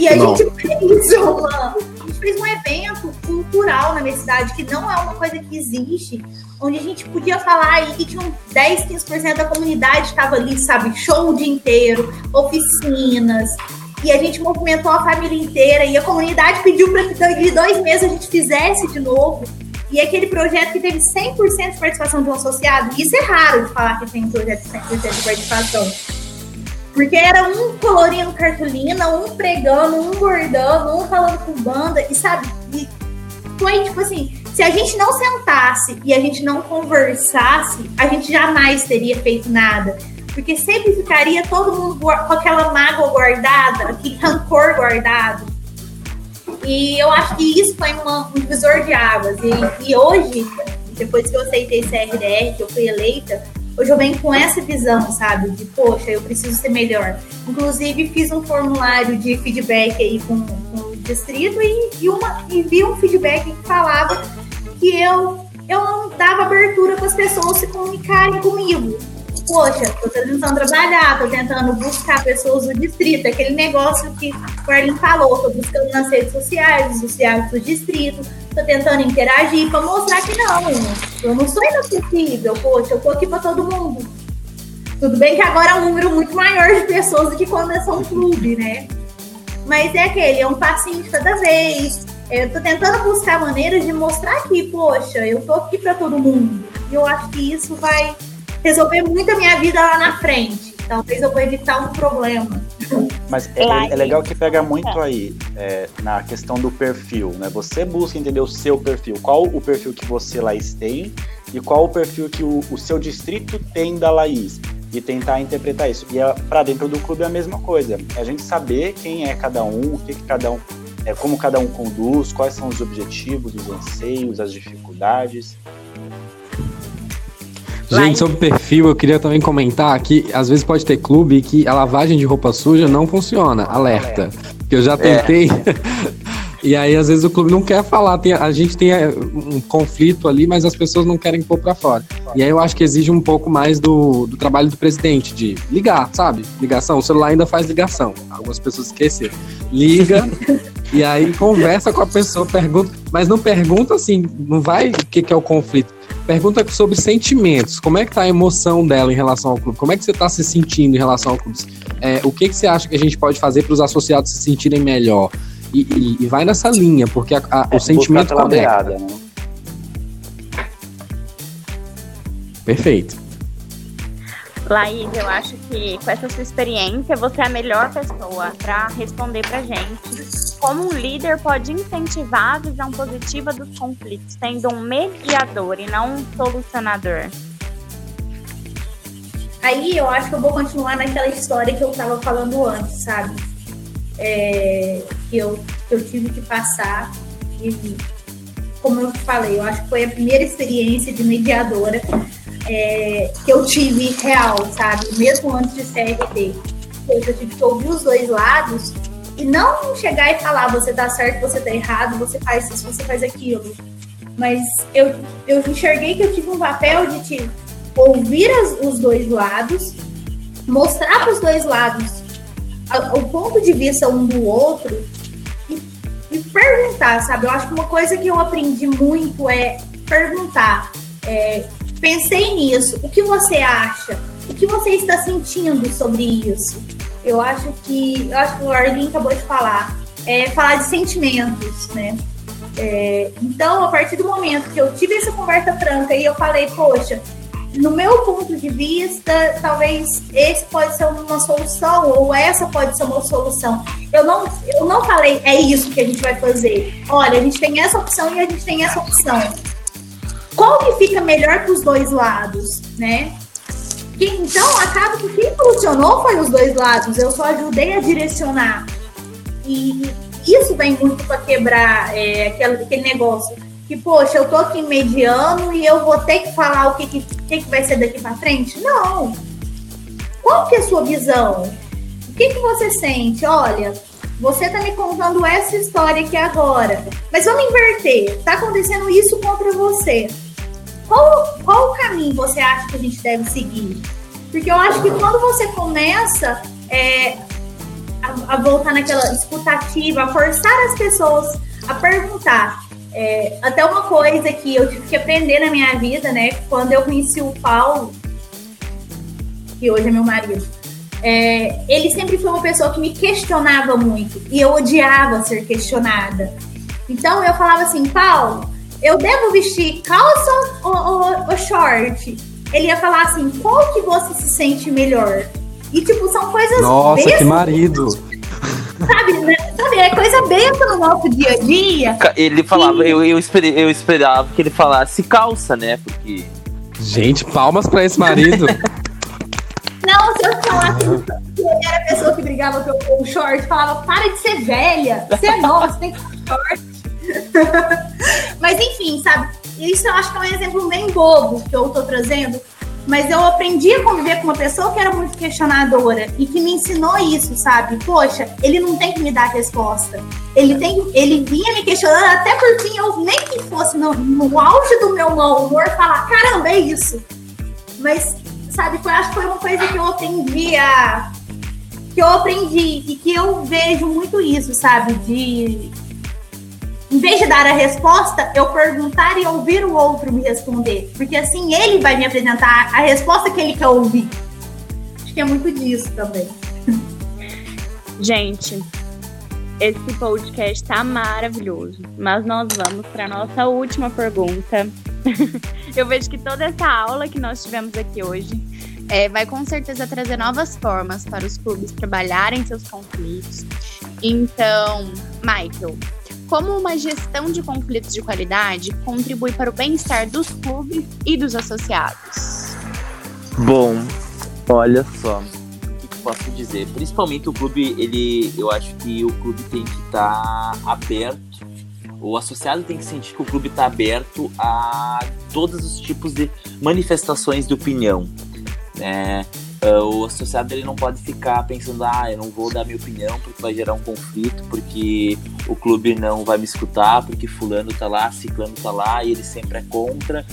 E a gente fez uma. Fez um evento cultural na minha cidade, que não é uma coisa que existe, onde a gente podia falar e que tinha 10, 15% da comunidade estava ali, sabe? Show o dia inteiro, oficinas, e a gente movimentou a família inteira e a comunidade pediu para que de dois meses a gente fizesse de novo. E aquele projeto que teve 100% de participação de um associado, isso é raro de falar que tem um projeto de 100% de participação. Porque era um colorindo cartolina, um pregando, um bordando, um falando com banda, e sabe? E foi tipo assim: se a gente não sentasse e a gente não conversasse, a gente jamais teria feito nada. Porque sempre ficaria todo mundo com aquela mágoa guardada, aquele rancor guardado. E eu acho que isso foi uma, um divisor de águas. E, e, hoje, depois que eu aceitei CRDR, que eu fui eleita, hoje eu venho com essa visão, sabe? De, poxa, eu preciso ser melhor. Inclusive, fiz um formulário de feedback aí com, com o distrito e, e, uma, um feedback que falava que eu, eu não dava abertura para as pessoas se comunicarem comigo poxa, tô tentando trabalhar, tô tentando buscar pessoas do distrito, aquele negócio que o Arlene falou, tô buscando nas redes sociais, os sociais do distrito, tô tentando interagir para mostrar que não, eu não sou inacessível, poxa, eu tô aqui para todo mundo. Tudo bem que agora é um número muito maior de pessoas do que quando é só um clube, né? Mas é aquele, é um passinho de cada vez. Eu tô tentando buscar maneiras de mostrar que, poxa, eu tô aqui para todo mundo. E eu acho que isso vai resolver muito a minha vida lá na frente. Talvez eu vou evitar um problema. Mas é, é legal que pega muito aí é, na questão do perfil, né? Você busca entender o seu perfil, qual o perfil que você, Laís, tem e qual o perfil que o, o seu distrito tem da Laís e tentar interpretar isso. E é, para dentro do clube é a mesma coisa. É a gente saber quem é cada um, o que, que cada um, é, como cada um conduz, quais são os objetivos, os anseios, as dificuldades. Gente, sobre perfil, eu queria também comentar que às vezes pode ter clube que a lavagem de roupa suja não funciona. Alerta. Que eu já tentei. É. E aí, às vezes, o clube não quer falar. Tem, a gente tem é, um conflito ali, mas as pessoas não querem pôr pra fora. E aí eu acho que exige um pouco mais do, do trabalho do presidente, de ligar, sabe? Ligação. O celular ainda faz ligação. Algumas pessoas esqueceram. Liga e aí conversa com a pessoa, pergunta. Mas não pergunta assim, não vai o que, que é o conflito Pergunta sobre sentimentos. Como é que tá a emoção dela em relação ao clube? Como é que você está se sentindo em relação ao clube? É, o que, que você acha que a gente pode fazer para os associados se sentirem melhor? E, e, e, vai nessa linha, porque a, a, é, o sentimento conecta. Beirada, né? Perfeito. Laís, eu acho que com essa sua experiência, você é a melhor pessoa para responder pra gente. Como um líder pode incentivar a visão positiva dos conflitos, sendo um mediador e não um solucionador? Aí eu acho que eu vou continuar naquela história que eu estava falando antes, sabe? É, que, eu, que eu tive que passar e como eu falei, eu acho que foi a primeira experiência de mediadora é, que eu tive real, sabe? Mesmo antes de CRT. Eu tive que ouvir os dois lados e não chegar e falar, você tá certo, você tá errado, você faz isso, você faz aquilo. Mas eu, eu enxerguei que eu tive um papel de te ouvir as, os dois lados, mostrar para os dois lados o ponto de vista um do outro e, e, perguntar, sabe? Eu acho que uma coisa que eu aprendi muito é perguntar. É, Pensei nisso. O que você acha? O que você está sentindo sobre isso? Eu acho que, eu acho que o Arlene acabou de falar. É falar de sentimentos, né? É, então, a partir do momento que eu tive essa conversa franca e eu falei, poxa, no meu ponto de vista, talvez esse pode ser uma solução, ou essa pode ser uma solução. Eu não, eu não falei, é isso que a gente vai fazer. Olha, a gente tem essa opção e a gente tem essa opção. Qual que fica melhor para os dois lados, né? Que, então, acaba que quem funcionou foi os dois lados. Eu só ajudei a direcionar. E isso vem muito para quebrar é, aquele, aquele negócio que, poxa, eu tô aqui mediano e eu vou ter que falar o que, que, que, que vai ser daqui para frente? Não. Qual que é a sua visão? O que, que você sente? Olha, você tá me contando essa história aqui agora, mas vamos inverter. Tá acontecendo isso contra você. Qual, qual o caminho você acha que a gente deve seguir? Porque eu acho que quando você começa é, a, a voltar naquela escutativa, a forçar as pessoas a perguntar, é, até uma coisa que eu tive que aprender na minha vida, né? Quando eu conheci o Paulo, que hoje é meu marido, é, ele sempre foi uma pessoa que me questionava muito e eu odiava ser questionada. Então eu falava assim, Paulo, eu devo vestir calça ou, ou, ou short? Ele ia falar assim, qual que você se sente melhor? E tipo, são coisas. Nossa, que marido! Sabe, né? sabe, é coisa besta no nosso dia a dia. Ele falava, eu, eu, esperei, eu esperava que ele falasse calça, né? Porque. Gente, palmas pra esse marido. Eu falasse que ele era a pessoa que brigava pelo short, falava, para de ser velha, você é nova, você tem que short. Mas enfim, sabe? Isso eu acho que é um exemplo bem bobo que eu tô trazendo, mas eu aprendi a conviver com uma pessoa que era muito questionadora e que me ensinou isso, sabe? Poxa, ele não tem que me dar resposta. Ele tem, ele vinha me questionando até por fim, eu nem que fosse no, no auge do meu mau humor falar, caramba, é isso. Mas, sabe, foi, acho que foi uma coisa que eu aprendi a que eu aprendi e que eu vejo muito isso, sabe? De em vez de dar a resposta, eu perguntar e ouvir o outro me responder. Porque assim ele vai me apresentar a resposta que ele quer ouvir. Acho que é muito disso também. Gente, esse podcast tá maravilhoso. Mas nós vamos para nossa última pergunta. eu vejo que toda essa aula que nós tivemos aqui hoje é, vai com certeza trazer novas formas para os clubes trabalharem seus conflitos. Então, Michael, como uma gestão de conflitos de qualidade contribui para o bem-estar dos clubes e dos associados? Bom, olha só, posso dizer? Principalmente o clube, ele, eu acho que o clube tem que estar tá aberto, o associado tem que sentir que o clube está aberto a todos os tipos de manifestações de opinião, né? O associado ele não pode ficar pensando, ah, eu não vou dar minha opinião porque vai gerar um conflito, porque o clube não vai me escutar, porque fulano tá lá, ciclano tá lá e ele sempre é contra.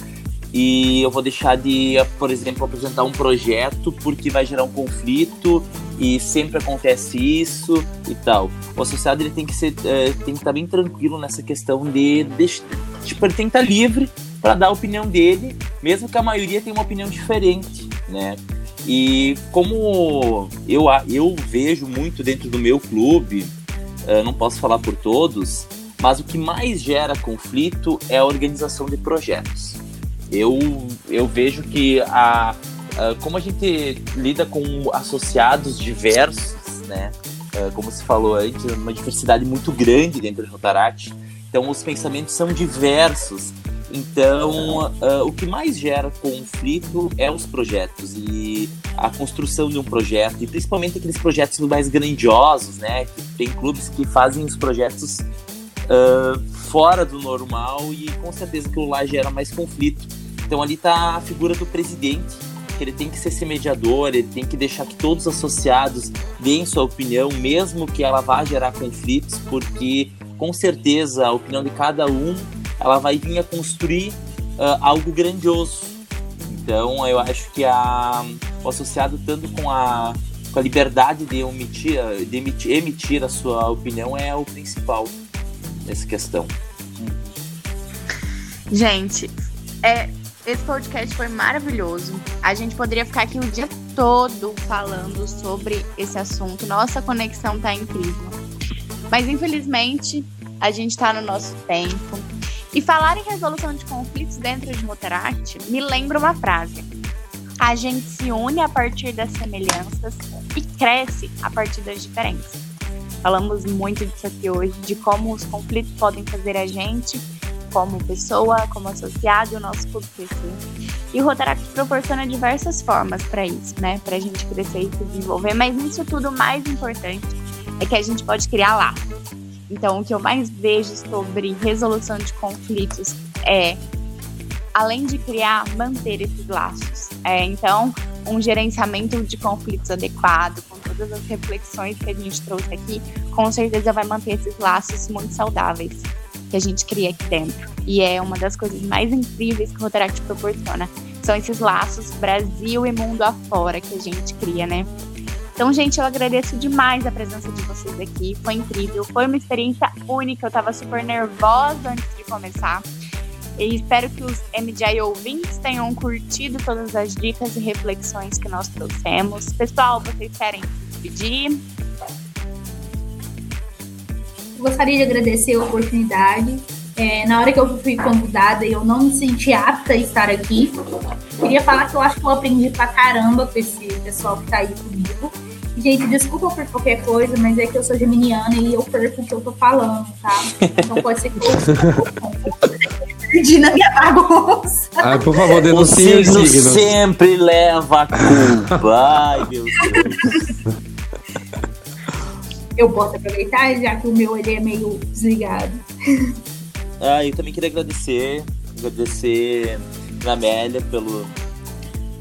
E eu vou deixar de, por exemplo, apresentar um projeto porque vai gerar um conflito e sempre acontece isso e tal. O associado ele tem que ser, uh, tem que estar bem tranquilo nessa questão de, de tipo, ele tem que estar livre para dar a opinião dele, mesmo que a maioria tenha uma opinião diferente, né? E como eu, eu vejo muito dentro do meu clube, uh, não posso falar por todos, mas o que mais gera conflito é a organização de projetos. Eu, eu vejo que a, a como a gente lida com associados diversos, né? Uh, como se falou antes, uma diversidade muito grande dentro do Rotaract. Então os pensamentos são diversos então, uh, o que mais gera conflito é os projetos e a construção de um projeto, e principalmente aqueles projetos mais grandiosos, né? Tem clubes que fazem os projetos uh, fora do normal e com certeza aquilo lá gera mais conflito. Então, ali está a figura do presidente, que ele tem que ser esse mediador, ele tem que deixar que todos os associados deem sua opinião, mesmo que ela vá gerar conflitos, porque com certeza a opinião de cada um ela vai vir a construir uh, algo grandioso. Então, eu acho que a, o associado, tanto com a, com a liberdade de, omitir, de emitir, emitir a sua opinião, é o principal nessa questão. Gente, é, esse podcast foi maravilhoso. A gente poderia ficar aqui o dia todo falando sobre esse assunto. Nossa conexão tá incrível. Mas infelizmente, a gente está no nosso tempo. E falar em resolução de conflitos dentro de Rotaract me lembra uma frase. a gente se une a partir das semelhanças e cresce a partir das diferenças. Falamos muito disso aqui hoje, de como os conflitos podem fazer a gente, como pessoa, como associado e o nosso crescer. E o Rotaract proporciona diversas formas para isso, né? Para a gente crescer e se desenvolver, mas isso tudo mais importante é que a gente pode criar laços. Então, o que eu mais vejo sobre resolução de conflitos é além de criar, manter esses laços. É, então, um gerenciamento de conflitos adequado, com todas as reflexões que a gente trouxe aqui, com certeza vai manter esses laços muito saudáveis que a gente cria aqui dentro. E é uma das coisas mais incríveis que o Rotaract proporciona. São esses laços Brasil e mundo afora que a gente cria, né? Então, gente, eu agradeço demais a presença de vocês aqui. Foi incrível, foi uma experiência única. Eu tava super nervosa antes de começar. E espero que os MDI ouvintes tenham curtido todas as dicas e reflexões que nós trouxemos. Pessoal, vocês querem se despedir? Gostaria de agradecer a oportunidade. É, na hora que eu fui convidada, eu não me senti apta a estar aqui. Queria falar que eu acho que eu aprendi pra caramba com esse pessoal que tá aí comigo. Gente, desculpa por qualquer coisa, mas é que eu sou geminiana e eu perco o que eu tô falando, tá? Então pode ser que eu perdi na minha bagunça. Ah, por favor, denuncie o signo signos. sempre leva a culpa. Ai, meu Deus. Eu posso aproveitar, já que o meu ele é meio desligado. Ah, eu também queria agradecer, agradecer a Amélia pelo,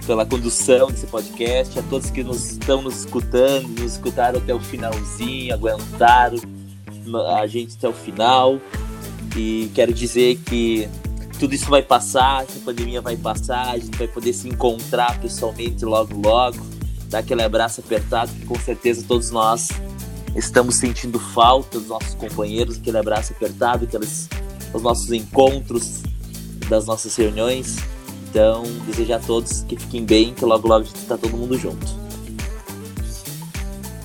pela condução desse podcast, a todos que nos estão nos escutando, nos escutaram até o finalzinho, aguentaram a gente até o final. E quero dizer que tudo isso vai passar, essa pandemia vai passar, a gente vai poder se encontrar pessoalmente logo logo, dar aquele abraço apertado que com certeza todos nós estamos sentindo falta dos nossos companheiros, aquele abraço apertado, aqueles os nossos encontros, das nossas reuniões. Então, desejo a todos que fiquem bem, que logo logo a gente está todo mundo junto.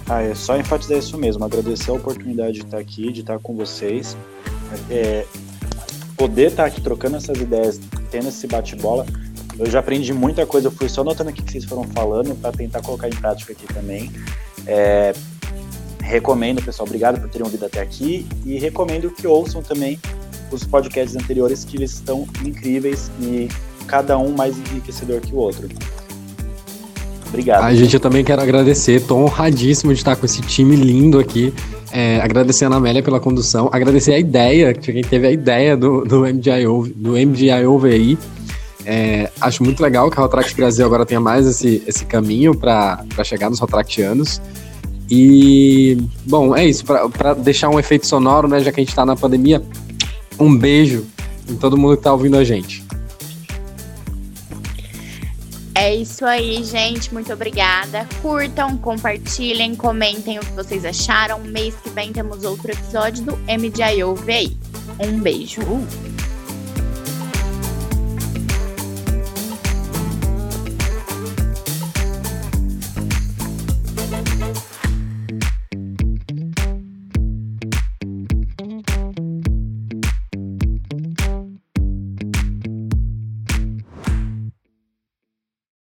Ah, é só enfatizar isso mesmo, agradecer a oportunidade de estar aqui, de estar com vocês. É, poder estar aqui trocando essas ideias, tendo esse bate-bola. Eu já aprendi muita coisa, eu fui só notando aqui que vocês foram falando para tentar colocar em prática aqui também. É, recomendo, pessoal, obrigado por terem ouvido até aqui e recomendo que ouçam também os podcasts anteriores que eles estão incríveis e cada um mais enriquecedor que o outro. Obrigado. A gente, eu também quero agradecer, tô honradíssimo de estar com esse time lindo aqui. É, agradecer a Amélia pela condução, agradecer a ideia, que quem teve a ideia do, do MDIO, do MDIO VI. É, acho muito legal que a Rotract Brasil agora tenha mais esse, esse caminho para chegar nos Rotractianos. E, bom, é isso, para deixar um efeito sonoro, né, já que a gente tá na pandemia, um beijo em todo mundo que tá ouvindo a gente. É isso aí, gente. Muito obrigada. Curtam, compartilhem, comentem o que vocês acharam. Mês que vem temos outro episódio do MDIO VI. Um beijo.